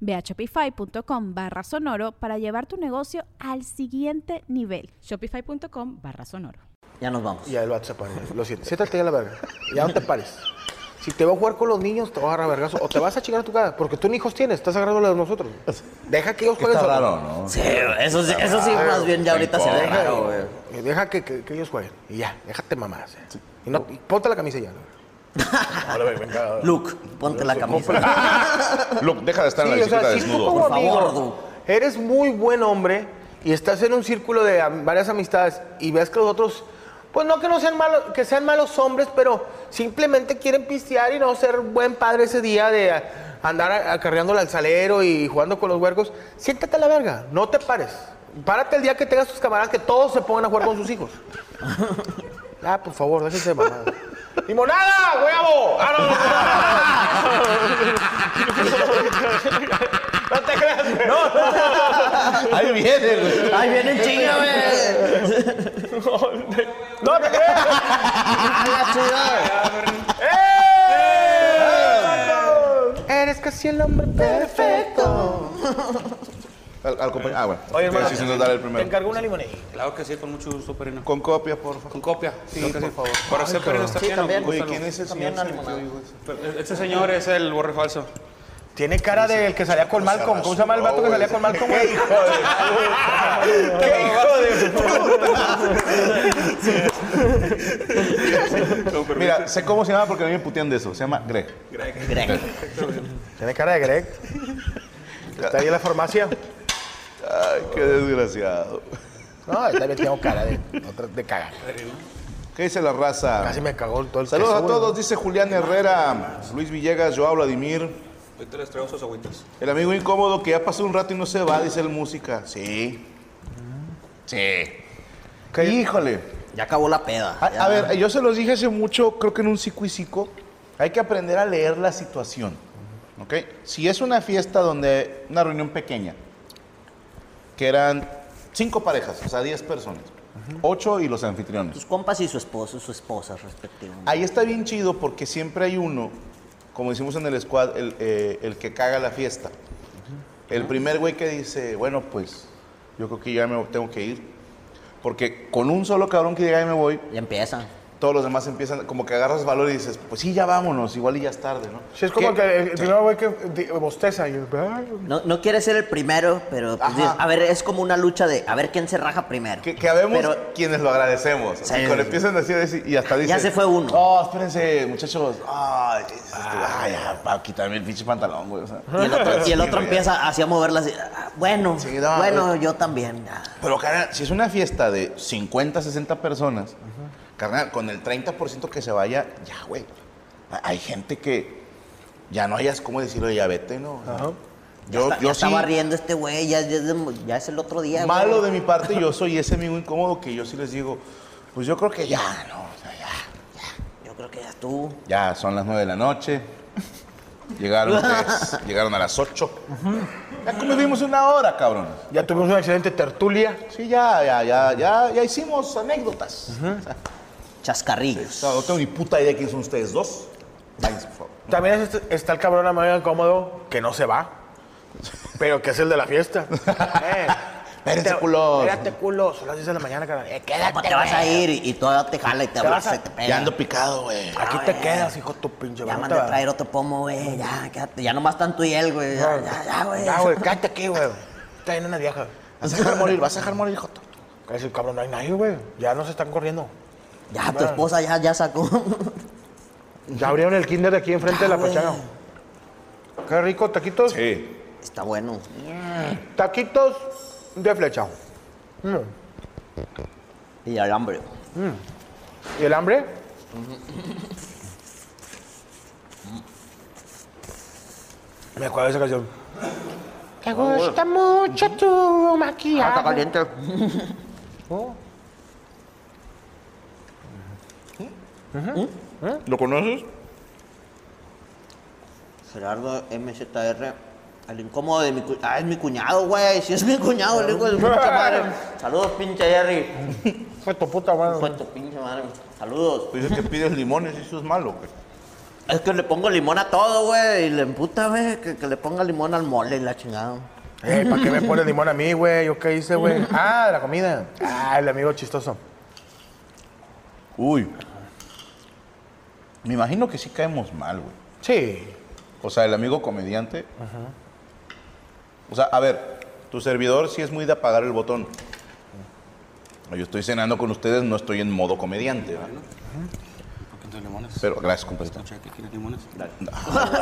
Ve a shopify.com barra sonoro para llevar tu negocio al siguiente nivel. Shopify.com barra sonoro. Ya nos vamos. Ya el pone. Lo siento. Siéntate ya a la verga. Ya no te pares. Si te voy a jugar con los niños, te voy a agarrar vergazo. O te vas a chingar a tu cara. Porque tú ni hijos tienes. Estás agarrando a nosotros. Deja que ellos jueguen Está raro, ¿no? Sí, eso sí, eso sí más bien ya ahorita se Deja, deja que, que- que ellos jueguen. Y ya, déjate mamás. eh. Y, no, y ponte la camisa ya. Ahora, ve, venga. Luke, ponte la camisa. Luke, deja de estar en la Sí, o sea, bicicleta si tú desnudo. Por favor, amigo eres muy buen hombre y estás en un círculo de varias amistades y ves que los otros, pues no que no sean malos, que sean malos hombres, pero simplemente quieren pistear y no ser buen padre ese día de andar a- acarreándole al salero y jugando con los huercos, siéntate a la verga, no te pares. Párate el día que tengas tus camaradas que todos se pongan a jugar con sus hijos. Ah, por favor, déjense de mamada. ¡Limonada, huevo! Ah, no, no. No te creas, güey. No, no, Ahí viene, güey. ¡Ay, viene en chinga, güey! no te creas. ¡A la ¡Eh! Eres casi el hombre perfecto. Al, al compañero. Ah, bueno. Oye, hermano, Sí, sí, nos dará el Te primero. encargo una limonada. Claro que sí, con mucho gusto, Perino. Con copia, por favor. Con copia. Sí, por por favor. favor. Para usted, Perino, está Sí, bien. Oye. ¿quién es ese También señor? Este señor es el borre falso. Tiene cara del que salía con Malcolm. ¿Cómo se llama el vato que salía con Malcolm? ¿Qué hijo de... ¿Qué hijo de... Mira, sé cómo se llama porque a mí me putean de eso. Se llama Greg. Greg. Tiene cara de Greg. Está ahí en la farmacia. Ay, qué desgraciado. No, también tengo cara de, otra- de cagar. ¿Qué dice la raza? Casi me cagó todo el Saludos a todos, dice Julián Herrera, Luis Villegas, Joao Vladimir, Ahorita les traigo sus agüitas. el amigo incómodo que ya pasó un rato y no se va, dice el música. Sí. Sí. Híjole. Ya acabó la peda. A ver, yo se los dije hace mucho, creo que en un psico y psico, hay que aprender a leer la situación. ¿Ok? Si es una fiesta donde, una reunión pequeña, que eran cinco parejas, o sea, diez personas, ocho y los anfitriones. Tus compas y su esposo, su esposa, respectivamente. Ahí está bien chido porque siempre hay uno, como decimos en el squad, el, eh, el que caga la fiesta. El primer güey que dice, bueno, pues yo creo que ya me tengo que ir. Porque con un solo cabrón que llega y me voy, Ya empieza. Todos los demás empiezan, como que agarras valor y dices, pues sí, ya vámonos, igual y ya es tarde, ¿no? Sí, es como ¿Qué? que el, el primer güey que bosteza. Y, ay, No, no quiere ser el primero, pero pues, Ajá. dices, a ver, es como una lucha de a ver quién se raja primero. Que, que habemos Pero quienes lo agradecemos. Así Sí. cuando empiezan así a decir, y hasta dicen... ya se fue uno. No, espérense, muchachos. Ay, este, ay, ya, para quitarme el pinche pantalón, güey. o sea. Y el otro, y el otro Sí, empieza así a moverla así. "Ah, Bueno, Sí, no, bueno, eh. yo también. ah". Pero, carnal, si es una fiesta de 50, 60 personas, carnal, con el 30% que se vaya, ya, güey. Ha- Hay gente que ya no hayas cómo decirlo, ya vete, ¿no? O sea, Ya, Yo, está- yo ya sí, estaba riendo este güey, ya, ya es ya el otro día. malo güey. de mi parte, yo soy ese amigo incómodo que yo sí les digo, pues yo creo que ya, ¿no? O sea, ya. Yo creo que ya tú. Ya son las 9 de la noche. Llegaron ustedes, llegaron a las 8. Ya convivimos una hora, cabrón. Ya tuvimos una excelente tertulia. Sí, ya, ya, ya, ya, ya hicimos anécdotas. O sea, Chascarrillos. no, no tengo ni puta idea quién son ustedes dos. Váyanse, por favor. También es- está el cabrón amigo incómodo que no se va. Pero que es el de la fiesta. Eh, Espérense, te- culos. Espérate, culos. Son las 10 de la mañana, cara. Eh, quédate. ¿Cómo te vas a güey. ir? Y, y todavía te jala y te Te vas a- y te pega. Ya ando picado, güey. Aquí te güey. quedas, hijo de tu pinche. Ya mandé a traer otro pomo, güey. Ya, quédate. Ya nomás tú y él, güey. Ya, ya, ya, güey. Ya, güey, cállate aquí, güey. Está en una vieja. Vas a dejar morir, vas a dejar morir, Joto. Es el cabrón, no hay nadie, güey. Ya nos están corriendo. Ya, tu esposa ya, ya sacó. Ya abrieron el kinder de aquí enfrente de la güey. pachanga. Qué rico, taquitos. Sí. Está bueno. Taquitos de flecha. Y alambre. ¿Y el hambre? Me acuerdo de esa canción. Te gusta mucho tu Ah, maquillaje. está caliente. ¿Lo conoces? Gerardo MZR. El incómodo de mi cuñado. Ah, es mi cuñado, güey. Si es mi cuñado, el hijo de su pinche madre. Saludos, pinche Jerry. Fue tu puta, güey. Fue tu pinche madre. Saludos. Dice que pides limones y eso es malo, güey. Es que le pongo limón a todo, güey. Y le emputa, güey, que, que le ponga limón al mole y la chingada. Ey, ¿para qué me pones limón a mí, güey? ¿Yo qué hice, güey? Ah, la comida. Ah, el amigo chistoso. Uy. Me imagino que sí caemos mal, güey. Sí. O sea, el amigo comediante. O sea, a ver, tu servidor sí es muy de apagar el botón. Yo estoy cenando con ustedes, no estoy en modo comediante. ¿verdad? ¿Por qué limones? Pero gracias, compadrito. Cheque, ¿quieres limones?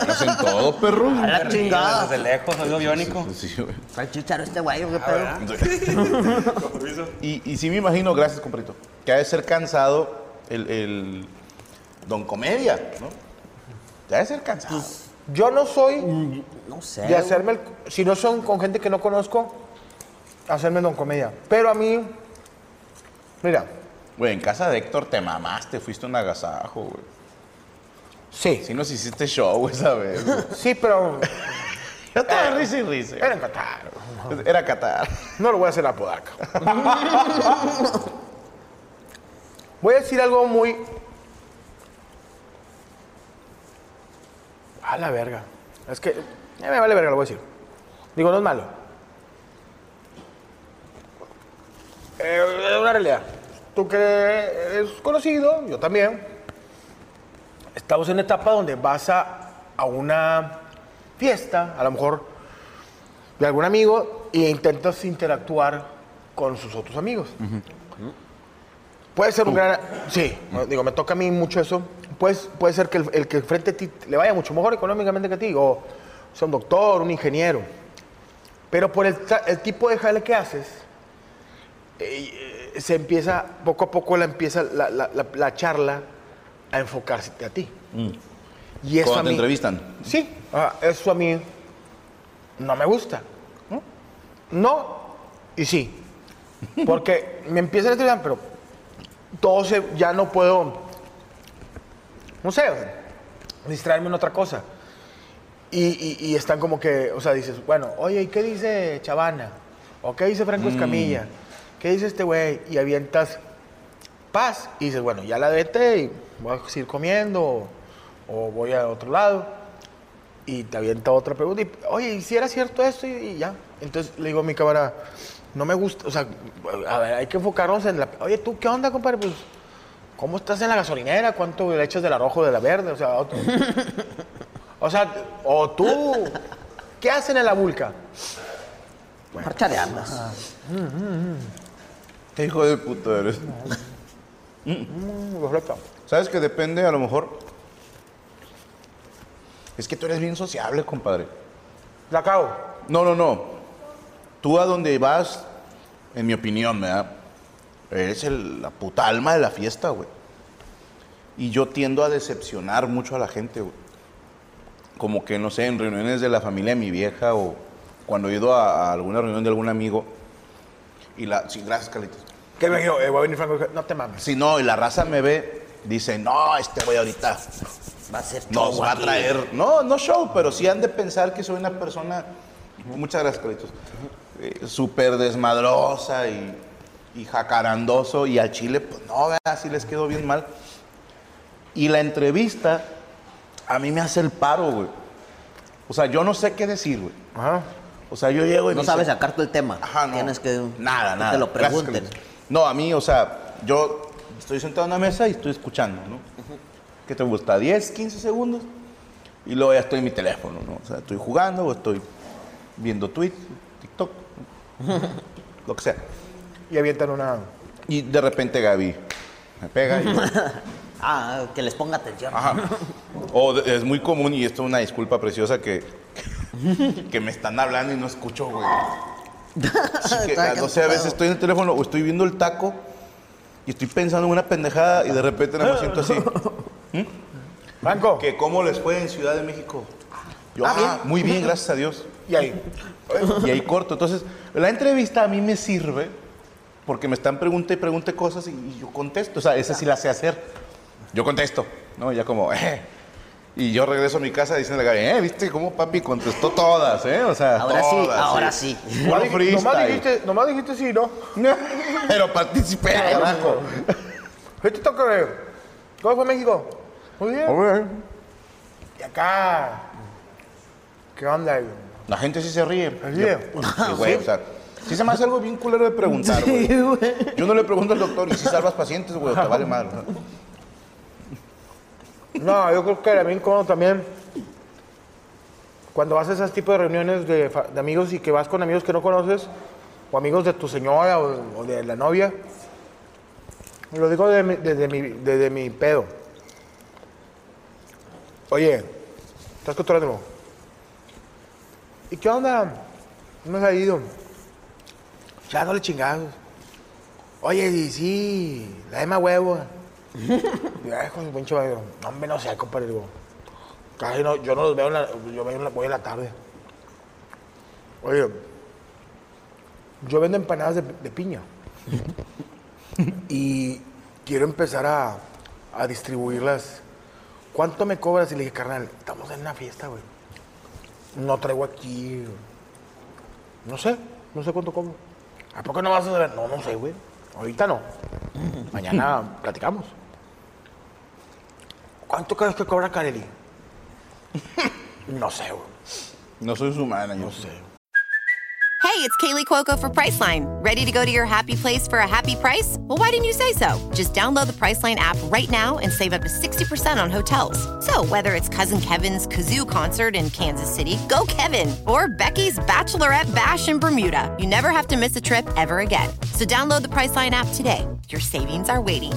Hacen todo, perro. A la chingada. Desde lejos, soy biónico. Sí, güey. Trae chicharo este güey, ¿o ¿qué pedo? Y, y sí me imagino, gracias, compadrito, que ha de ser cansado el, el don comedia, ¿no? Ya ha de ser cansado. Yo no soy No sé. de hacerme el... Si no son con gente que no conozco, hacerme don comedia. Pero a mí... Mira, Güey, en casa de Héctor te mamaste, fuiste un agasajo, güey. sí. Si nos hiciste show esa vez. güey. Sí, pero... Yo estaba risa y risa. Era en Qatar. Era Qatar. No lo voy a hacer la podaca. voy a decir algo muy... A la verga. Es que... Ya me vale verga, lo voy a decir. Digo, no es malo. Eh, es una realidad. Tú que eres conocido, yo también. Estamos en una etapa donde vas a, a una fiesta, a lo mejor de algún amigo, e intentas interactuar con sus otros amigos. Puede ser un gran... Sí, digo, me toca a mí mucho eso. Pues, puede ser que el, el que frente a ti le vaya mucho mejor económicamente que a ti, o sea un doctor, un ingeniero. Pero por el, tipo de jale que haces, eh, se empieza, poco a poco la empieza la, la- la- la charla a enfocarse a ti. Y eso Cuando a te entrevistan. Sí, ah, eso a mí no me gusta. ¿no? No y sí. Porque me empiezan a entrevistar, pero todo se, ya no puedo, no sé, distraerme en otra cosa. Y, y- y están como que, o sea, dices, bueno, oye, ¿y qué dice Chavana? ¿O qué dice Franco Escamilla? ¿Qué dice este güey? Y avientas paz. Y dices, bueno, ya la vete y voy a seguir comiendo o, o voy a otro lado. Y te avienta otra pregunta. Y, oye, ¿y si era cierto esto? Y, y ya. Entonces le digo a mi cámara, no me gusta, o sea, a ver, hay que enfocarnos en la... Oye, ¿tú qué onda, compadre? Pues, ¿cómo estás en la gasolinera? ¿Cuánto le echas de la roja o de la verde? O sea, otro- o sea, o tú, ¿qué hacen en la vulca? Marchareandas. Qué hijo de puta eres. Mm. ¿Sabes que depende a lo mejor? Es que tú eres bien sociable, compadre. La cago. No, no, no. Tú a donde vas, en mi opinión, ¿verdad? Eres el- la puta alma de la fiesta, güey. Y yo tiendo a decepcionar mucho a la gente, güey. Como que, no sé, en reuniones de la familia de mi vieja o cuando he ido a, a alguna reunión de algún amigo. Y la... Sí, gracias, Carlitos. ¿Qué me dijo? Eh, voy a venir Franco. No te mames. Si no, y la raza me ve, dice, no, este güey ahorita Va a ser nos va a traer. No, no show, pero sí han de pensar que soy una persona. Muchas gracias, Carlitos. eh, Súper desmadrosa y, y jacarandoso. Y al chile, pues no, vea, así les quedó bien mal. Y la entrevista, a mí me hace el paro, güey. O sea, yo no sé qué decir, güey. Ajá. O sea, yo llego y No me sabes dice- sacar tú el tema. Ajá, no. Tienes que. Nada, que nada. te lo pregunten. No, a mí, o sea, yo estoy sentado en una mesa y estoy escuchando, ¿no? ¿Qué te gusta? ¿10, 15 segundos? Y luego ya estoy en mi teléfono, ¿no? O sea, estoy jugando o estoy viendo tweets, TikTok, ¿no? lo que sea. Y avientan una... Y de repente Gaby, Me pega y... Ah, que les ponga atención. Ajá. O de- es muy común, y esto es una disculpa preciosa, que, que me están hablando y no escucho, güey. Así que, Está no sé, a veces estoy en el teléfono o estoy viendo el taco y estoy pensando en una pendejada y de repente nada más siento así. Banco. Que cómo les fue en Ciudad de México. Yo, ah, muy bien, gracias a Dios. Y ahí. Y ahí corto. Entonces, la entrevista a mí me sirve porque me están pregunte y pregunte cosas y, y yo contesto. O sea, esa sí la sé hacer. Yo contesto, ¿no? Ya como, eh. Y yo regreso a mi casa diciendo, eh, ¿viste cómo papi contestó todas, eh? O sea, Ahora sí, ahora sí. Puro Nomás, dijiste, nomás dijiste sí, ¿no? Pero participé, carajo. ¿Qué te toca, güey? ¿Cómo fue México? Muy bien. Y acá. ¿Qué onda, güey? La gente sí se ríe. ¿Se ríe? Yo- sí, güey, o sea, sí se me hace algo bien culero de preguntar, güey. Yo no le pregunto al doctor, ¿y si salvas pacientes, güey? o Te vale mal. No, yo creo que era bien también. Cuando vas a ese tipo de reuniones de, amigos y que vas con amigos que no conoces, o amigos de tu señora o, de la novia, lo digo desde mi, pedo. Oye, estás controlando. ¿Y qué onda? ¿Cómo ha ido? Ya no le chingados. Oye, sí, la Emma huevo. Con el pinche madre, no, hombre, no sé, compadre. Digo, casi no, yo no los veo, en la, yo veo en la, voy en la tarde. Oye, yo vendo empanadas de, de piña. y quiero empezar a, a distribuirlas. ¿Cuánto me cobras? Y le dije, carnal, estamos en una fiesta, güey. No traigo aquí. No sé, no sé cuánto cobro. ¿A poco no vas a saber? No, no sé, güey. Ahorita no. Mañana platicamos. ¿Cuánto crees que cobra Kareli? no sé, güey. No soy su manager. No sé. Hey, it's Kaylee Cuoco for Priceline. Ready to go to your happy place for a happy price? Well, why didn't you say so? Just download the Priceline app right now and save up to 60% on hotels. So, whether it's Cousin Kevin's Kazoo concert in Kansas City, go Kevin, or Becky's Bachelorette Bash in Bermuda, you never have to miss a trip ever again. So, download the Priceline app today. Your savings are waiting.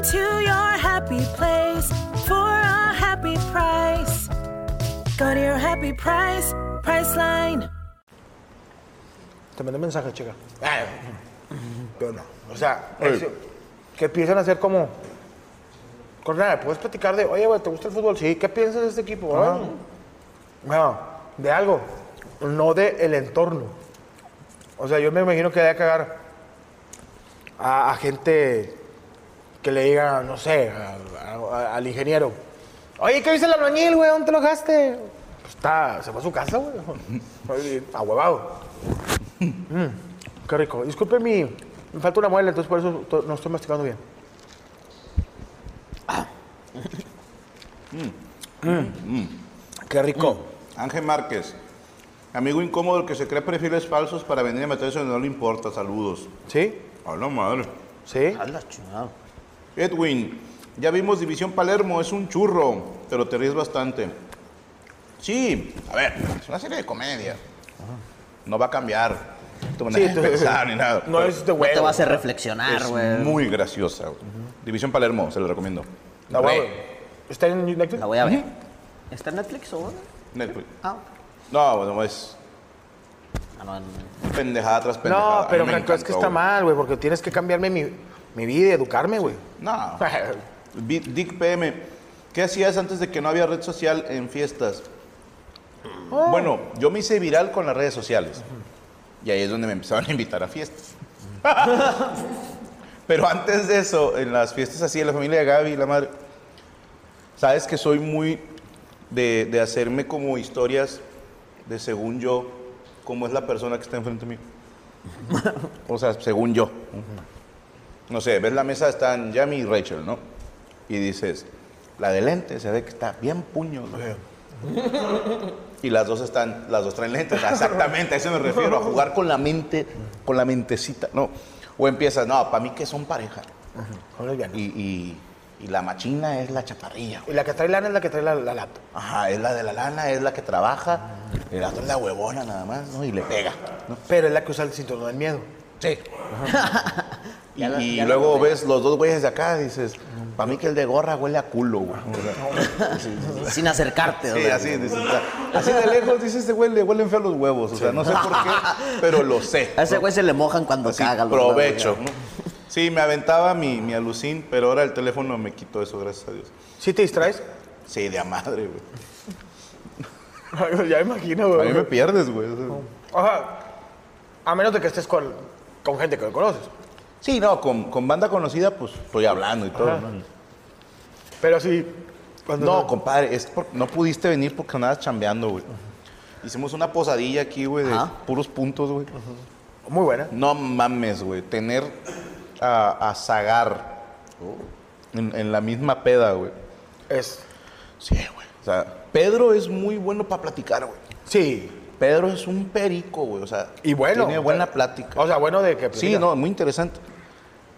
Go to your happy place for a happy price. Go to your happy price, Priceline. Te mandé mensaje, chica. Pero no. O sea, es- que empiezan a hacer como. Cornel, ¿puedes platicar de, oye, güey, ¿te gusta el fútbol? Sí, ¿qué piensas de este equipo? Ah. No, de algo, no de el entorno. O sea, yo me imagino que debe cagar a, a gente que le diga, no sé, a- a- al ingeniero. Oye, ¿qué dice el albañil, güey? ¿Dónde te lo dejaste? Pues está, se fue a su casa, güey. Ahuevado. Mm, qué rico. Disculpe mi. Me falta una muela, entonces por eso no estoy masticando bien. Mm. Qué rico. Ángel Márquez. Amigo incómodo el que se cree perfiles falsos para venir a meterse donde no le importa. Saludos. ¿Sí? A la madre. ¿Sí? A la chingada. Edwin, ya vimos División Palermo, es un churro, pero te ríes bastante. Sí, a ver, es una serie de comedia. No va a cambiar tu manera Sí, de tú- pensar ni nada. No es de No te huevo. va a hacer reflexionar, es güey. muy graciosa. güey. División Palermo, se lo recomiendo. La Re. huevo. ¿Está en Netflix? La voy a ver. ¿Está en Netflix o dónde? Netflix. Ah, No, bueno, es ah, no, en- pendejada tras pendejada. No, A pero mí me Franco, es que encantó, está güey. mal, güey, porque tienes que cambiarme mi, mi vida y educarme, güey. No. Dick PM, ¿qué hacías antes de que no había red social en fiestas? Bueno, yo me hice viral con las redes sociales. Y ahí es donde me empezaron a invitar a fiestas. Pero antes de eso, en las fiestas así de la familia de Gaby y la madre, sabes que soy muy de, de hacerme como historias de según yo, cómo es la persona que está enfrente de mí. O sea, según yo. No sé, ves la mesa, están Yami y Rachel, ¿no? Y dices, la de lente se ve que está bien puño. Y las dos están, las dos traen lentes, exactamente, a eso me refiero, a jugar con la mente, con la mentecita, ¿no? O empiezas, no, para mí que son pareja. Y, y- y la machina es la chaparrilla. Y la que trae lana es la que trae la, la lata. Ajá, es la de la lana, es la que trabaja, y la otra es la huevona nada más, ¿no? Y le pega, ¿no? Pero es la que usa el cinturón del miedo. Sí. Y, Ya la- y ya la luego ves los dos güeyes de acá, dices, para mí que el de gorra huele a culo, güey. Sin acercarte. Sí, así, dices, o sea, así de lejos dices, este güey le huelen feos los huevos. O sea, no sé por qué, pero lo sé. A ese güey se le mojan cuando Así, caga. los provecho. huevos, ¿no? Sí, me aventaba mi, mi alucín, pero ahora el teléfono me quitó eso, gracias a Dios. ¿Sí te distraes? Sí, de a madre, güey. ya me imagino, A güey. mí me pierdes, güey. Ajá. A menos de que estés con, con gente que no conoces. Sí, no, con, con banda conocida, pues estoy hablando y todo. Ajá. ¿no? Pero sí. cuando No, compadre, es por- no pudiste venir porque andabas chambeando, güey. Hicimos una posadilla aquí, güey, de Ajá. puros puntos, güey. Muy buena. No mames, güey. Tener a, a Zagar en, en la misma peda, güey. Es. Sí, güey. O sea, Pedro es muy bueno para platicar, güey. Sí. Pedro es un perico, güey. O sea, Y bueno. Tiene buena plática. O sea, bueno de que. Sí, no, muy interesante.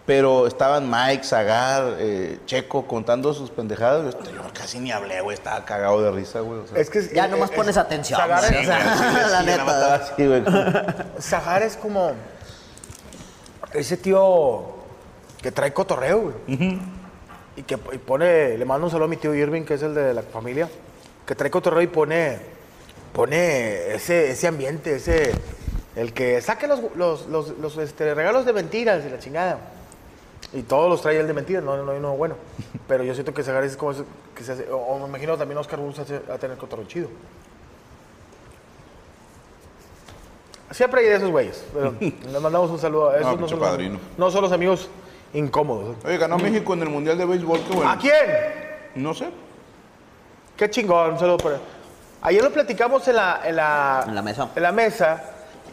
Pero estaban Mike, Zagar, eh, Checo contando sus pendejadas. Yo, yo casi ni hablé, güey. Estaba cagado de risa, güey. o sea. Es que. Ya eh, nomás pones es- atención. Zagar es- o sea, la Sí, nada más estaba neta. así, güey. Zagar es como. Ese tío que trae cotorreo, güey. Y que y pone. Le mando un saludo a mi tío Irving, que es el de la familia. Que trae cotorreo y pone. Pone ese, ese ambiente, ese. El que saque los, los, los, los, este, regalos de mentiras y la chingada. Y todos los trae el de mentiras, no, no hay uno bueno. Pero yo siento que Zagar es como ese que se hace. O, o me imagino también Oscar Bus hace- a tener cotorreo chido. Siempre hay de esos güeyes. Pero les mandamos un saludo a esos. No, son padrino. no son los amigos incómodos. Oye, ganó México en el Mundial de Béisbol, qué bueno. ¿A quién? No sé. Qué chingón, un saludo por Ayer lo platicamos en la, en la, En la mesa. en la mesa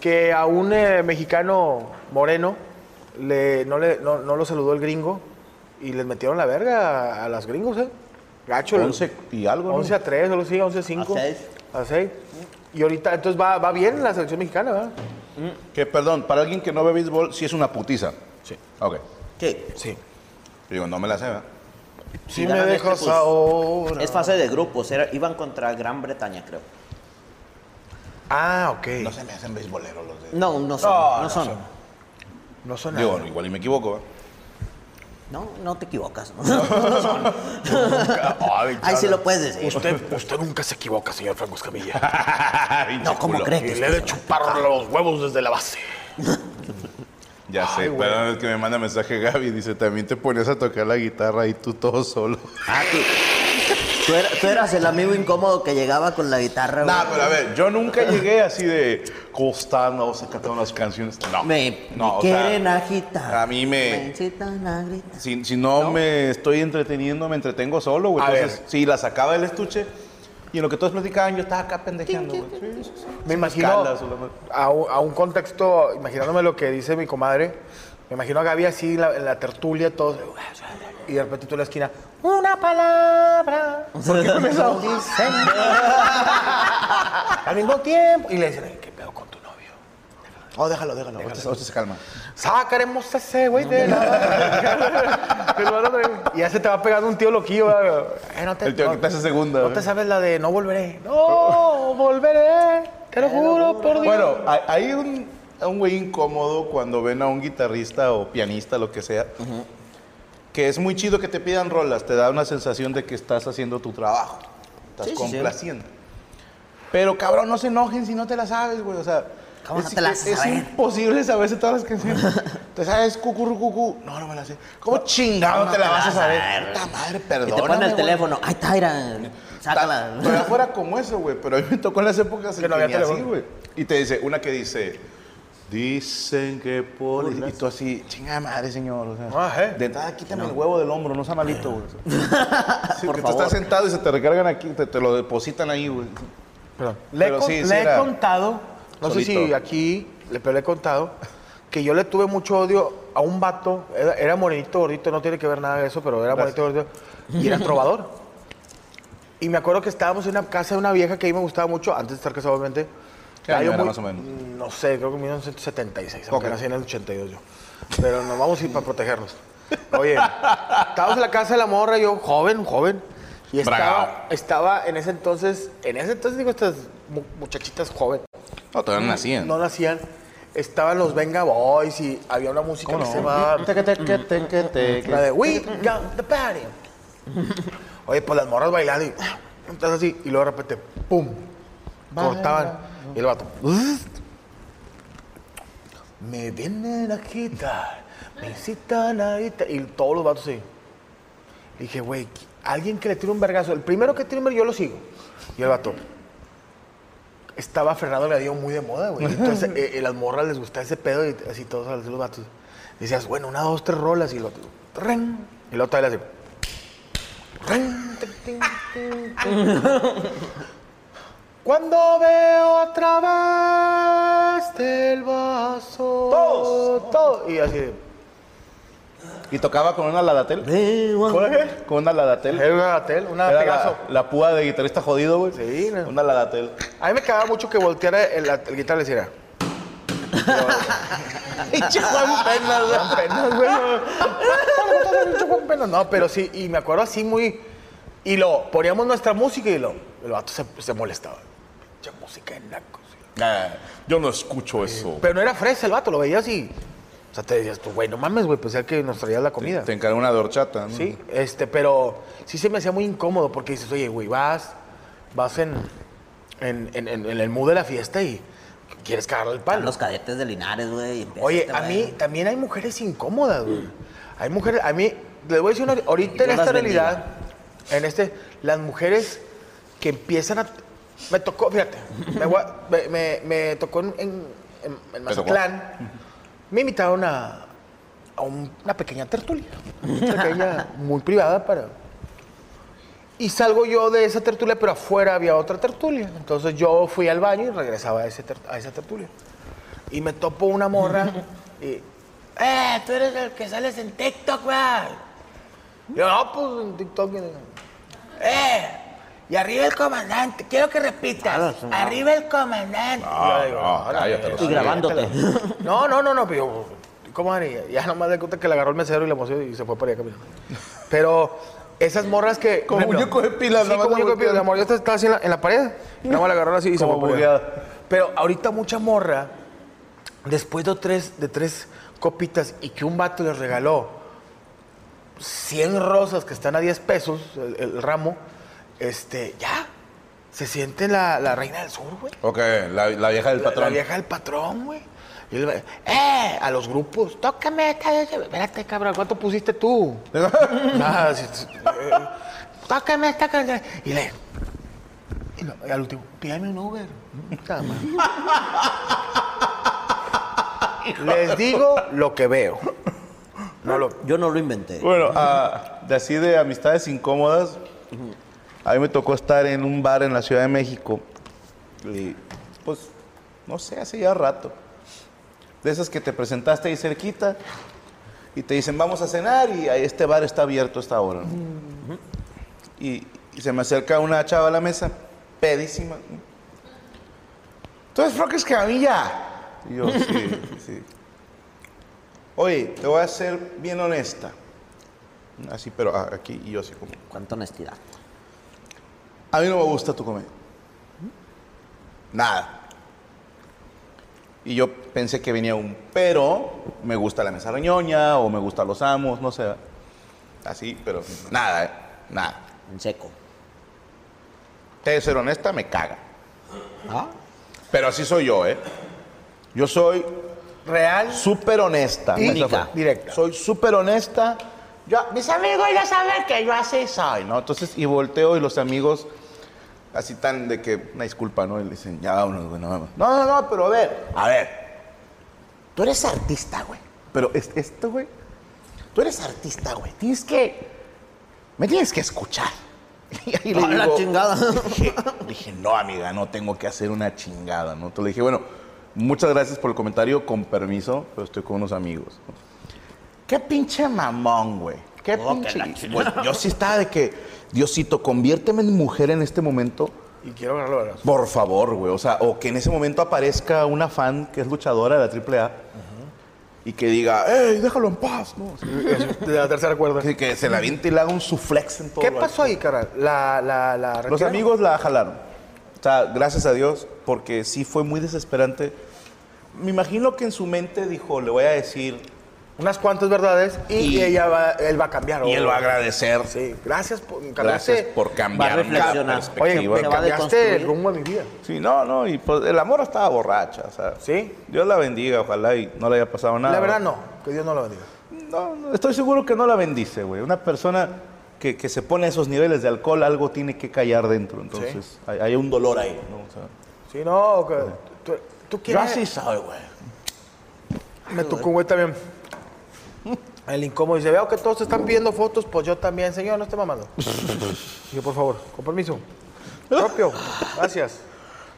que a un eh, mexicano moreno le, no, le, no, no lo saludó el gringo y les metieron la verga a, a los gringos, ¿eh? Gacho. el- 11 y algo, ¿no? 11 a 3, solo sí, 11 a 5. A seis. A 6. Y ahorita, entonces va, va bien la selección mexicana, ¿verdad? Que, perdón, para alguien que no ve béisbol, sí es una putiza. Sí. Ok. ¿Qué? Sí. Digo, no me la sé, ¿verdad? Si me este, dejas pues, ahora. Es fase de grupos. era- iban contra Gran Bretaña, creo. Ah, ok. No se me hacen beisboleros los de... No, no son. No, No, no son. son. No son Digo, nada. igual y me equivoco, ¿verdad? No, no te equivocas. No, no son. Ay, Ahí sí lo puedes decir. Usted, usted nunca se equivoca, señor Franco Escamilla. No, ¿cómo crees? Y le he de chupar los huevos desde la base. Ya sé, güey. pero es que me manda mensaje Gaby, dice, también te ponías a tocar la guitarra y tú todo solo. Ah, tú, tú, era- tú eras el amigo incómodo que llegaba con la guitarra. No, güey. pero a ver, yo nunca llegué así de costando, vamos a cantar unas canciones. No, Me, no, me o sea, quieren agitar. a mí me- Me incitan a gritar. Si, si no, me estoy entreteniendo, me entretengo solo, güey. A Entonces, ver. sí, la sacaba del estuche y en lo que todos platicaban, yo estaba acá pendejeando, güey. Sí, sí, sí. Me imagino Escalas a un, a un contexto, imaginándome lo que dice mi comadre, me imagino a Gaby así en la, en la tertulia, todos, y de repente tú en la esquina, una palabra, ¿por qué con eso? Dicen. Al mismo tiempo, y le dicen, "Ay, ¿qué pedo con tu novio? Oh, déjalo, déjalo. Ahorita, ahorita se calma. Sacaremos ese güey de la... A y ya se te va pegando un tío loquillo. ¿verdad? Eh, no te, El tío no- que te hace segunda. No ¿eh? te sabes la de no volveré. No, volveré. Te lo juro por Dios. Bueno, hay, hay un, un güey incómodo cuando ven a un guitarrista o pianista, lo que sea, que es muy chido que te pidan rolas, te da una sensación de que estás haciendo tu trabajo, estás Sí, sí, sí. complaciendo. Pero cabrón, no se enojen si no te la sabes, güey, o sea... ¿Cómo no es, te la es saber? imposible saberse todas las canciones. ¿Te sabes cucurru cucú? No, no me la sé. ¿Cómo chingado ¿Cómo te la te vas a vas a saber? Puta madre, Y perdóname, te ponen el teléfono. Ay, Tyra, sácala. Todavía fuera como eso, güey. Pero a mí me tocó en las épocas en Que no había así, güey. Y te dice, una que dice, dicen que por... Y tú así, chingada madre, señor. O sea, Ah, ¿eh? de entrada, quítame el huevo del hombro, no sea malito, güey. Sí, Por que favor. tú estás sentado y se te recargan aquí, te, te lo depositan ahí, güey. Perdón. Le, he Pero con- sí, sí le he contado, no sé si aquí, pero le he contado, que yo le tuve mucho odio a un vato, era, era morenito, gordito, no tiene que ver nada de eso, pero era morenito, gordito, y era trovador. Y me acuerdo que estábamos en una casa de una vieja que a mí me gustaba mucho, antes de estar casado, obviamente. ¿Qué año yo era muy- más o menos? No sé, creo que en 1976, aunque Ok. nací en el 82 yo. Pero nos vamos a ir para protegernos. Oye, estábamos en la casa de la morra, yo joven, joven. Y estaba, estaba en ese entonces, en ese entonces digo, estas mu- muchachitas jóvenes, No, todavía no nacían. no nacían. estaban los Venga Boys y había una música que se llamaba la de We Got the Party. Oye, pues las morras bailando y entonces así, y luego de repente, ¡pum! Cortaban. Y el vato. Me vienen a quitar, me citan a quitar", Y todos los vatos así. Dije, güey, alguien que le tire un vergazo. El primero que tire un vergazo, yo lo sigo. Y el vato. Estaba Fernando le dio muy de moda, güey. Entonces, eh, eh, las morras les gustaba ese pedo y así todos así los vatos. Decías, bueno, una, dos, tres rolas y el vato. ¡ren! Y luego todavía le hace. ¡ren! Cuando veo a través del vaso. Todos. Todo. Y así. de, Y tocaba con una ladatel. ¿Cómo es que? Con una ladatel. Era una Gatel, una Era Pegaso. la, la púa de guitarrista jodido, güey. Sí, no. Una ladatel. A mí me cagaba mucho que volteara el, el guitarra y hiciera. Pinche Juan Penas. Juan Penas, güey. Pinche Juan Penas. No, pero sí, y me acuerdo así muy. Y lo poníamos nuestra música y lo. El vato se, se molestaba. Pinche música de nacos. Ah, yo no escucho eso. Pero no era fresa el vato, lo veías y. O sea, te decías tú, güey, no mames, güey, pues ya que nos traías la comida. Te encargo una de horchata, ¿no? Sí, este, pero sí se me hacía muy incómodo porque dices, oye, güey, vas, vas en, en, en, en- en el mood de la fiesta y quieres cagarle el Están palo. los cadetes de Linares, güey. Oye, este a mí también hay mujeres incómodas, güey. Hay mujeres, a mí, les voy a decir una, ahorita en esta realidad, en este, las mujeres que empiezan a, me tocó, fíjate, me, me, me- tocó en, en, en- me invitaron a, a un- una pequeña tertulia, pequeña, muy privada para... Y salgo yo de esa tertulia, pero afuera había otra tertulia. Entonces yo fui al baño y regresaba a, ese ter- a esa tertulia. Y me topo una morra y... ¡Eh, tú eres el que sales en TikTok, güey! Yo, no, pues en TikTok... ¡Eh! Y arriba el comandante, quiero que repitas. Arriba el comandante. No, Y yo digo, no, "Órale, cállate, Y Sí, grabándote. no, no, no, no, pero yo, ¿cómo haría? Ya nomás de cuenta que le agarró el mesero y le emocionó y se fue para allá caminando. Pero esas morras que. Como ejemplo, muñeco de pila, Sí, como muñeco de pila. volteando. La morra ya estaba así en la, en la pared. y Nada más la agarraron así y se Como fue para allá. Pero ahorita mucha morra, después de tres, de tres copitas y que un vato les regaló 100 rosas que están a 10 pesos el, el ramo, este, ya. Se siente la, la reina del sur, güey. Ok, la, la vieja del patrón. La vieja del patrón, güey. Y él va, ¡Eh! A los grupos. Tócame. esta vez". Espérate, cabrón. ¿Cuánto pusiste tú? Nada. sí, sí, eh, Tócame. Y le... Y, lo- y al último, pídame un Uber. Les digo lo que veo. No lo... Yo no lo inventé. Bueno, de así de amistades incómodas, a mí me tocó estar en un bar en la Ciudad de México. Y, pues, no sé, hace ya rato. De esas que te presentaste ahí cerquita y te dicen, vamos a cenar y este bar está abierto a esta hora. ¿no? Y, y se me acerca una chava a la mesa, pedísima. Entonces, Frank Escamilla. Y yo, sí, sí. Oye, te voy a ser bien honesta. Así, pero ah, aquí y yo así como. Cuánta honestidad. A mí no me gusta tu comedia. Nada. Y yo pensé que venía un pero, me gusta la mesa reñoña o me gustan los amos, no sé. Así, pero nada, ¿eh? Nada. En seco. Te de ser honesta, me caga. ¿Ah? Pero así soy yo, ¿eh? Yo soy Real. súper honesta. Fue. Directa. Soy súper honesta. Yo, mis amigos ya saben que yo así soy, ¿no? Entonces, y volteo y los amigos, así tan de que, una disculpa, ¿no? Y le dicen, ya vámonos, güey, no vamos. No, no, no, pero a ver, a ver. Tú eres artista, güey. Pero es- esto, güey. Tú eres artista, güey. Tienes que. Me tienes que escuchar. Y ahí le la chingada. Dije, dije, no, amiga, no tengo que hacer una chingada, ¿no? Entonces le dije, bueno, muchas gracias por el comentario, con permiso, pero estoy con unos amigos. Qué pinche mamón, güey. Qué Oh, que pinche. Güey, yo sí estaba de que, Diosito, conviérteme en mujer en este momento. Y quiero ganarlo, ¿verdad? Por favor, güey. O sea, o que en ese momento aparezca una fan que es luchadora de la AAA y que diga, ¡Ey, déjalo en paz! ¿no? De la tercera cuerda. que, que se la aviente y le haga un suflex en todo. ¿Qué pasó ahí, carnal? La, la, la Los amigos la jalaron. O sea, gracias a Dios, porque sí fue muy desesperante. Me imagino que en su mente dijo, le voy a decir, Unas cuantas verdades y, Y- ella va, él va a cambiar. y él va a agradecer. Sí, gracias por Gracias por cambiar mi reflexionar. Oye, perspectiva. me va a cambiaste el rumbo de mi vida. Sí, no, no, y pues el amor estaba borracha, o sea. ¿Sí? Dios la bendiga, ojalá y no le haya pasado nada. La verdad no, que Dios no lo bendiga. No, no, estoy seguro que no la bendice, güey. Una persona que, que se pone a esos niveles de alcohol, algo tiene que callar dentro. Entonces, hay, hay un dolor ahí, ¿no? O sea, Sí, no, que tú, tú yo quieres... así soy, güey. Me tocó güey también. El incómodo dice, veo que todos te están pidiendo fotos, pues yo también, señor, no esté mamando. Dije, por favor, con permiso. Propio, gracias.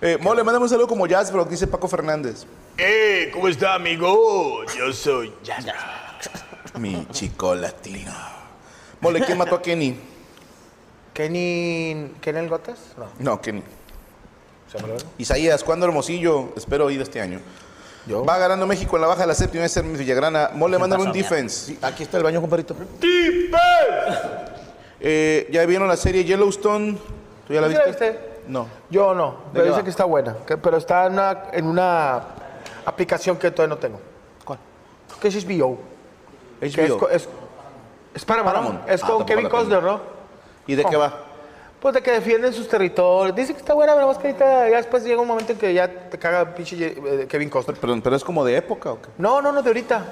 Eh, Mole, mándame un saludo como Jasper, dice Paco Fernández. ¡Eh! ¿Cómo está, amigo? Yo soy Jasper. Mi chico latino. Mole, ¿quién mató a Kenny? ¿Kenny... ¿Kenny Gotas? No, No, Kenny. se me lo Isaías, ¿cuándo Hermosillo? Espero ir este año. Yo. Va ganando México en la baja de la séptima, es mi Villagrana. Mole, mándame un defense. Sí, aquí está el baño, compadrito. Eh, ya vieron la serie Yellowstone. ¿Tú ya la ¿Tú ya viste? la viste? No. Yo no, pero dice va? que está buena. que- pero está en una, en una aplicación que todavía no tengo. ¿Cuál? Que es HBO. Que es, HBO. co- es, es Paramount. Paramount. Es Ah, con Kevin. Costner, ¿no? ¿Y de qué va? Pues de que defienden sus territorios. Dice que está buena, pero más que ahorita ya después llega un momento en que ya te caga pinche eh, Kevin Costner. Pero, pero es como de época o qué? No, no, no, de ahorita.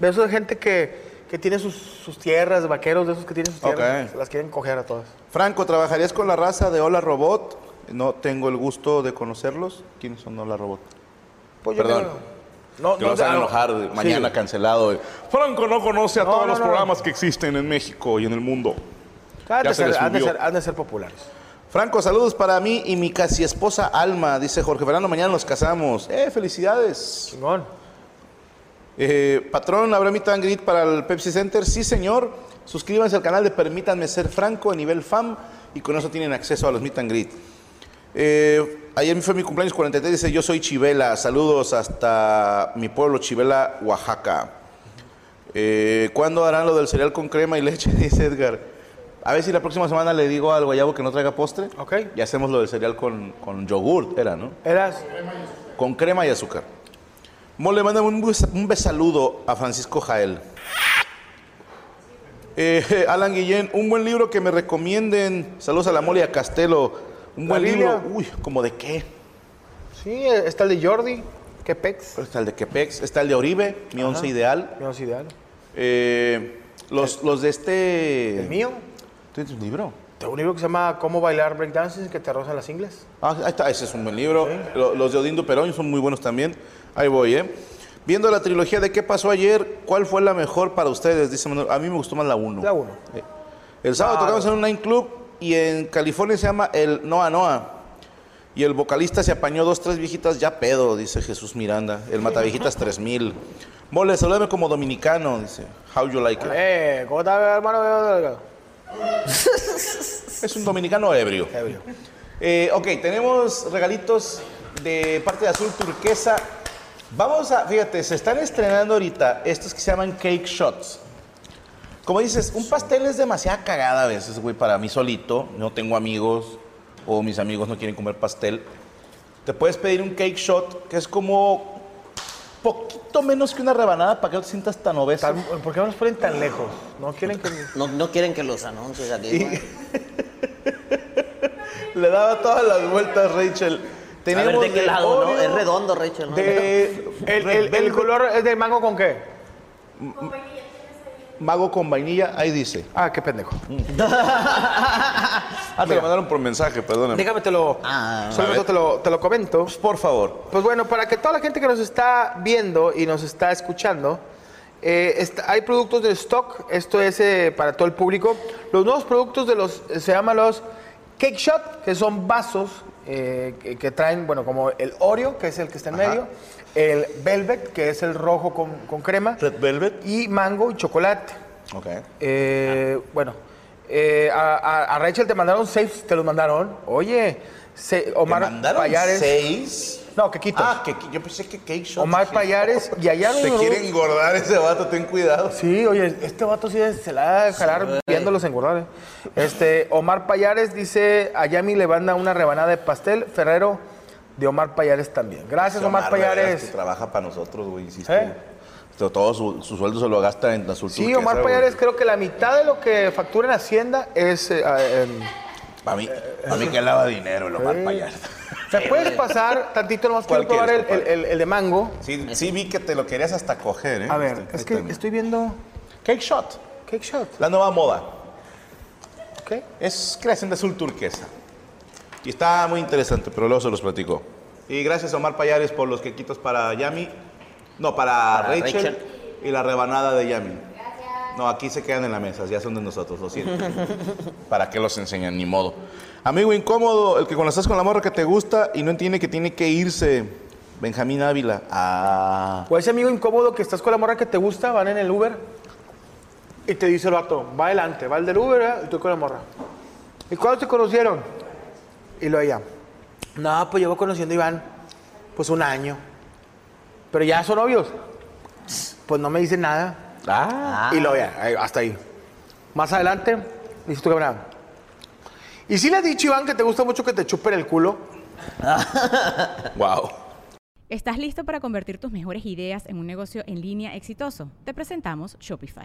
De eso de gente que, que tiene sus, sus tierras, vaqueros de esos que tienen sus tierras. Se las quieren coger a todas. Franco, ¿trabajarías con la raza de Hola Robot? No tengo el gusto de conocerlos. ¿Quiénes son Hola Robot? Pues yo Perdón. creo- No, Que no, a no, enojar sí. mañana cancelado. Franco no conoce a No, todos no, los no. programas que existen en México y en el mundo. Han Ya de, se ser, les han, de ser, han de ser populares. Franco, saludos para mí y mi casi esposa Alma. Dice Jorge Fernando, mañana nos casamos. ¡Eh, felicidades! Chingón. Eh, patrón, ¿habrá and greet para el Pepsi Center? Sí, señor. Suscríbanse al canal de Permítanme Ser Franco a nivel FAM y con eso tienen acceso a los meet and greet. Eh, ayer fue mi cumpleaños 43, dice yo soy Chivela. Saludos hasta mi pueblo Chivela, Oaxaca. Eh, ¿Cuándo harán lo del cereal con crema y leche? Dice Edgar. A ver si la próxima semana le digo al guayabo que no traiga postre. Ok. Y hacemos lo del cereal con, con yogurt, era, ¿no? Eras. Con crema y azúcar. Mole, mándame un, bes- un besaludo a Francisco Jael. Eh, Alan Guillén, un buen libro que me recomienden. Saludos a la Mole y a Castelo. Un buen Biblia. libro. Uy, ¿como de qué? Sí, está el de Jordi. ¿Qué pex? Está el de Quepex, está el de Oribe, mi once ideal. No es ideal. Eh, los, los de este. ¿El mío? ¿Tú tienes un libro? Tengo un libro que se llama Cómo bailar breakdancing que te rozan las ingles. Ah, ahí está, ese es un buen libro. Lo- Los de Odindo Perón son muy buenos también. Ahí voy, ¿eh? Viendo la trilogía de qué pasó ayer, ¿cuál fue la mejor para ustedes? Dice Manuel. A mí me gustó más la 1. La uno. El sábado Claro. tocamos en un nine club y en California se llama el Noa Noa. Y el vocalista se apañó dos, tres viejitas ya pedo, dice Jesús Miranda. El Mataviejitas 3000. Mole, salúdame como dominicano, dice. How you like it. Eh, ¿cómo está, hermano? Es un dominicano ebrio. Ebrio. Eh, ok, tenemos regalitos de parte de Azul Turquesa. Vamos a, fíjate, se están estrenando ahorita estos que se llaman cake shots. Como dices, un pastel es demasiada cagada a veces, güey, para mí solito. No tengo amigos o mis amigos no quieren comer pastel. Te puedes pedir un cake shot que es como poquito menos que una rebanada para que no te sientas tan obeso. Tan- ¿Por qué no los ponen tan lejos? ¿No quieren que...? No, no quieren que los anuncies aquí. güey. Le daba todas las vueltas, Rachel. A ver de qué lado, Es redondo, Rachel, ¿no? De El, color es de mango con qué? Mago con vainilla, ahí dice. Ah, qué pendejo. Ah, te lo mandaron por mensaje, perdóname. Déjame te lo... Ah, solo a ver. te lo, te lo comento. Por favor. Pues bueno, para que toda la gente que nos está viendo y nos está escuchando, eh, está- hay productos de stock, esto es eh, para todo el público. Los nuevos productos de los, eh, se llaman los Cake Shot, que son vasos eh, que, que traen, bueno, como el Oreo, que es el que está en medio, el Velvet, que es el rojo con, con crema, Red Velvet. y mango y chocolate. Ok. Eh, bueno, eh, a, a- a Rachel te mandaron seis, te los mandaron. Oye, se- Omar ¿Te mandaron Payares. seis? No, quequitos. Ah, que yo pensé que cake shots. Omar Payares y allá Te quiere engordar ese vato, ten cuidado. Sí, oye, este vato sí se la va a jalar viéndolos engordar. ¿eh? Este, Omar Payares dice, a Yami le manda una rebanada de pastel, Ferrero, de Omar Payares también. Gracias, Omar, ¿verdad? Payares. Que trabaja para nosotros, güey. insisto. ¿Eh? Todo- su, su sueldo se lo gasta en azul Sí, Omar Payares, creo que la mitad de lo que factura en Hacienda es... eh, eh, Para mí, para mí que lava dinero el Omar Payares. sea, puedes pasar tantito nomás quiero ¿Cuál probar el, el- el- el de mango. Sí, sí vi que te lo querías hasta coger, ¿eh? A ver, Este, es que estoy viendo Cake Shot. cake shot. La nueva moda. ¿ok? Es creación de azul turquesa. Y está muy interesante, pero luego se los platico. Y gracias a Omar Payares por los quequitos para Yami. No, para, Para Rachel, Rachel. y la rebanada de Yami. No, aquí se quedan en la mesa, ya son de nosotros, lo siento. ¿Para qué los enseñan? Ni modo. Amigo incómodo, el que cuando estás con la morra que te gusta y no entiende que tiene que irse. Benjamín Ávila. Ah. O ese amigo incómodo que estás con la morra que te gusta, van en el Uber y te dice el vato, va adelante, va el del Uber ¿verdad? y tú con la morra. ¿Y cuándo te conocieron? Y lo ella, no, pues llevo conociendo a Iván, pues un año. Pero ya son novios. Pues no me dicen nada. Ah. Y lo ya, hasta ahí. Más adelante, dice tu camarada. ¿Y si le has dicho, Iván, que te gusta mucho que te chupen el culo? Wow. ¿Estás listo para convertir tus mejores ideas en un negocio en línea exitoso? Te presentamos Shopify.